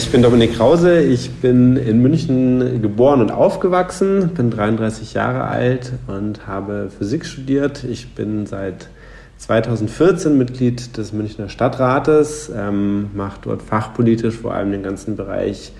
Ich bin Dominik Krause, ich bin in München geboren und aufgewachsen, bin 33 Jahre alt und habe Physik studiert. Ich bin seit 2014 Mitglied des Münchner Stadtrates, ähm, mache dort fachpolitisch vor allem den ganzen Bereich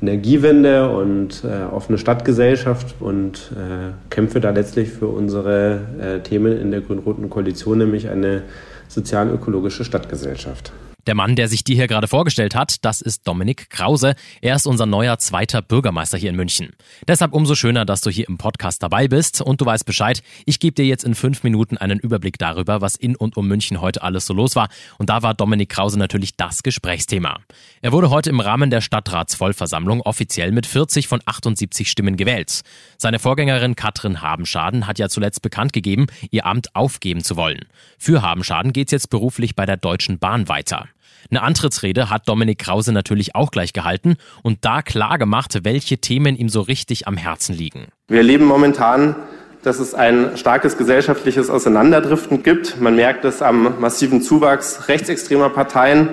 Energiewende und äh, offene Stadtgesellschaft und äh, kämpfe da letztlich für unsere äh, Themen in der grün-roten Koalition, nämlich eine sozial-ökologische Stadtgesellschaft. Der Mann, der sich dir hier gerade vorgestellt hat, das ist Dominik Krause. Er ist unser neuer zweiter Bürgermeister hier in München. Deshalb umso schöner, dass du hier im Podcast dabei bist und du weißt Bescheid. Ich gebe dir jetzt in fünf Minuten einen Überblick darüber, was in und um München heute alles so los war. Und da war Dominik Krause natürlich das Gesprächsthema. Er wurde heute im Rahmen der Stadtratsvollversammlung offiziell mit 40 von 78 Stimmen gewählt. Seine Vorgängerin Katrin Habenschaden hat ja zuletzt bekannt gegeben, ihr Amt aufgeben zu wollen. Für Habenschaden geht's jetzt beruflich bei der Deutschen Bahn weiter. Eine Antrittsrede hat Dominik Krause natürlich auch gleich gehalten und da klar gemacht, welche Themen ihm so richtig am Herzen liegen. Wir erleben momentan, dass es ein starkes gesellschaftliches Auseinanderdriften gibt. Man merkt es am massiven Zuwachs rechtsextremer Parteien.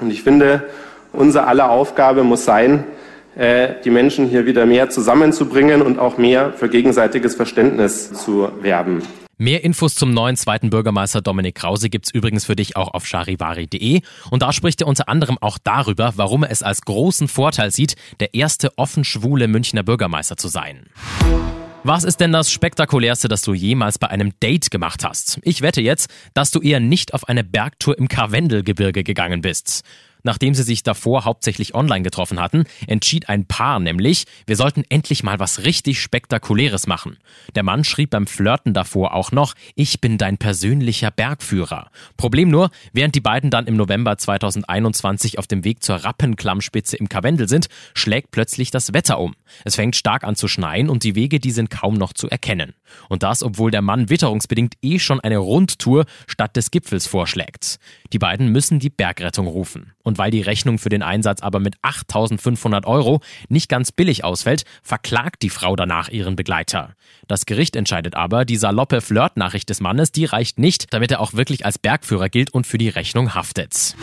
Und ich finde, unsere aller Aufgabe muss sein, äh, die Menschen hier wieder mehr zusammenzubringen und auch mehr für gegenseitiges Verständnis zu werben. Mehr Infos zum neuen zweiten Bürgermeister Dominik Krause gibt's übrigens für dich auch auf charivari.de und da spricht er unter anderem auch darüber, warum er es als großen Vorteil sieht, der erste offen schwule Münchner Bürgermeister zu sein. Was ist denn das Spektakulärste, das du jemals bei einem Date gemacht hast? Ich wette jetzt, dass du eher nicht auf eine Bergtour im Karwendelgebirge gegangen bist. Nachdem sie sich davor hauptsächlich online getroffen hatten, entschied ein Paar nämlich, wir sollten endlich mal was richtig Spektakuläres machen. Der Mann schrieb beim Flirten davor auch noch, ich bin dein persönlicher Bergführer. Problem nur, während die beiden dann im November 2021 auf dem Weg zur Rappenklammspitze im Karwendel sind, schlägt plötzlich das Wetter um. Es fängt stark an zu schneien und die Wege, die sind kaum noch zu erkennen. Und das, obwohl der Mann witterungsbedingt eh schon eine Rundtour statt des Gipfels vorschlägt. Die beiden müssen die Bergrettung rufen. Und weil die Rechnung für den Einsatz aber mit 8500 Euro nicht ganz billig ausfällt, verklagt die Frau danach ihren Begleiter. Das Gericht entscheidet aber, die saloppe Flirtnachricht des Mannes, die reicht nicht, damit er auch wirklich als Bergführer gilt und für die Rechnung haftet.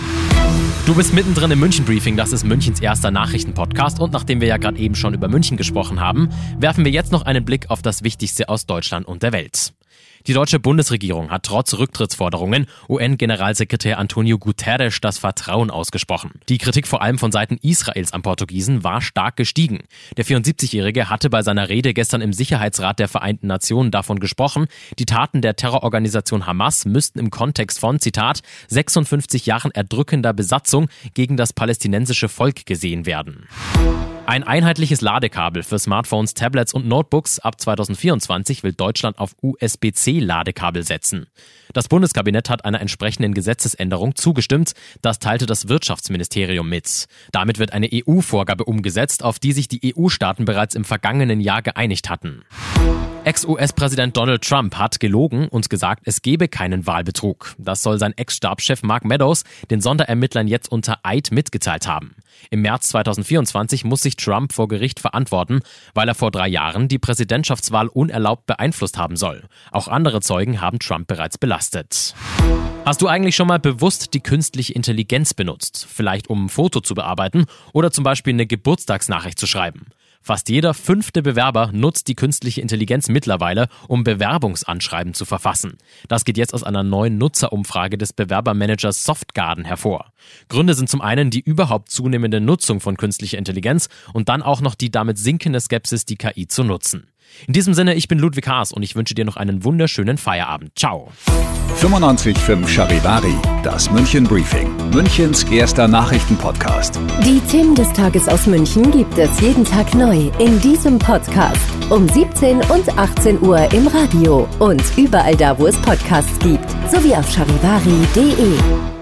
Du bist mittendrin im München Briefing, das ist Münchens erster Nachrichtenpodcast und nachdem wir ja gerade eben schon über München gesprochen haben, werfen wir jetzt noch einen Blick auf das Wichtigste aus Deutschland und der Welt. Die deutsche Bundesregierung hat trotz Rücktrittsforderungen UN-Generalsekretär Antonio Guterres das Vertrauen ausgesprochen. Die Kritik vor allem von Seiten Israels am Portugiesen war stark gestiegen. Der 74-Jährige hatte bei seiner Rede gestern im Sicherheitsrat der Vereinten Nationen davon gesprochen, die Taten der Terrororganisation Hamas müssten im Kontext von, Zitat, 56 Jahren erdrückender Besatzung gegen das palästinensische Volk gesehen werden. Ein einheitliches Ladekabel für Smartphones, Tablets und Notebooks ab 2024 will Deutschland auf USB-C-Ladekabel setzen. Das Bundeskabinett hat einer entsprechenden Gesetzesänderung zugestimmt, das teilte das Wirtschaftsministerium mit. Damit wird eine EU-Vorgabe umgesetzt, auf die sich die EU-Staaten bereits im vergangenen Jahr geeinigt hatten. Ex-US-Präsident Donald Trump hat gelogen und gesagt, es gebe keinen Wahlbetrug. Das soll sein Ex-Stabschef Mark Meadows den Sonderermittlern jetzt unter Eid mitgeteilt haben. Im März 2024 muss sich Trump vor Gericht verantworten, weil er vor drei Jahren die Präsidentschaftswahl unerlaubt beeinflusst haben soll. Auch andere Zeugen haben Trump bereits belastet. Hast du eigentlich schon mal bewusst die künstliche Intelligenz benutzt? Vielleicht um ein Foto zu bearbeiten oder zum Beispiel eine Geburtstagsnachricht zu schreiben? Fast jeder fünfte Bewerber nutzt die künstliche Intelligenz mittlerweile, um Bewerbungsanschreiben zu verfassen. Das geht jetzt aus einer neuen Nutzerumfrage des Bewerbermanagers Softgarden hervor. Gründe sind zum einen die überhaupt zunehmende Nutzung von künstlicher Intelligenz und dann auch noch die damit sinkende Skepsis, die KI zu nutzen. In diesem Sinne, ich bin Ludwig Haas und ich wünsche dir noch einen wunderschönen Feierabend. Ciao. 95.5 Charivari, das München Briefing, Münchens erster Nachrichtenpodcast. Die Themen des Tages aus München gibt es jeden Tag neu in diesem Podcast. Um 17 und 18 Uhr im Radio und überall da, wo es Podcasts gibt, sowie auf charivari.de.